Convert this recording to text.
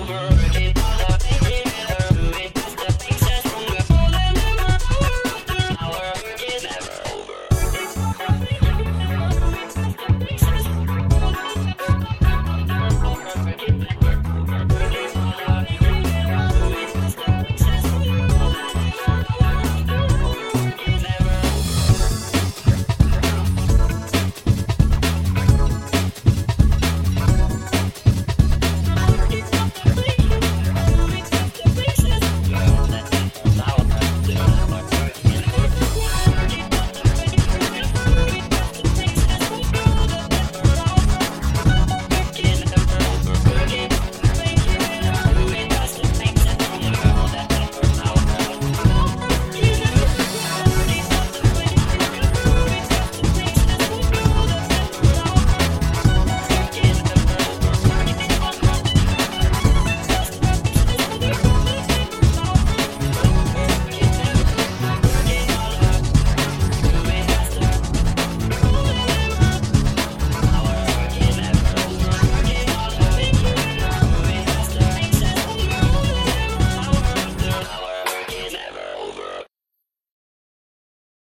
over.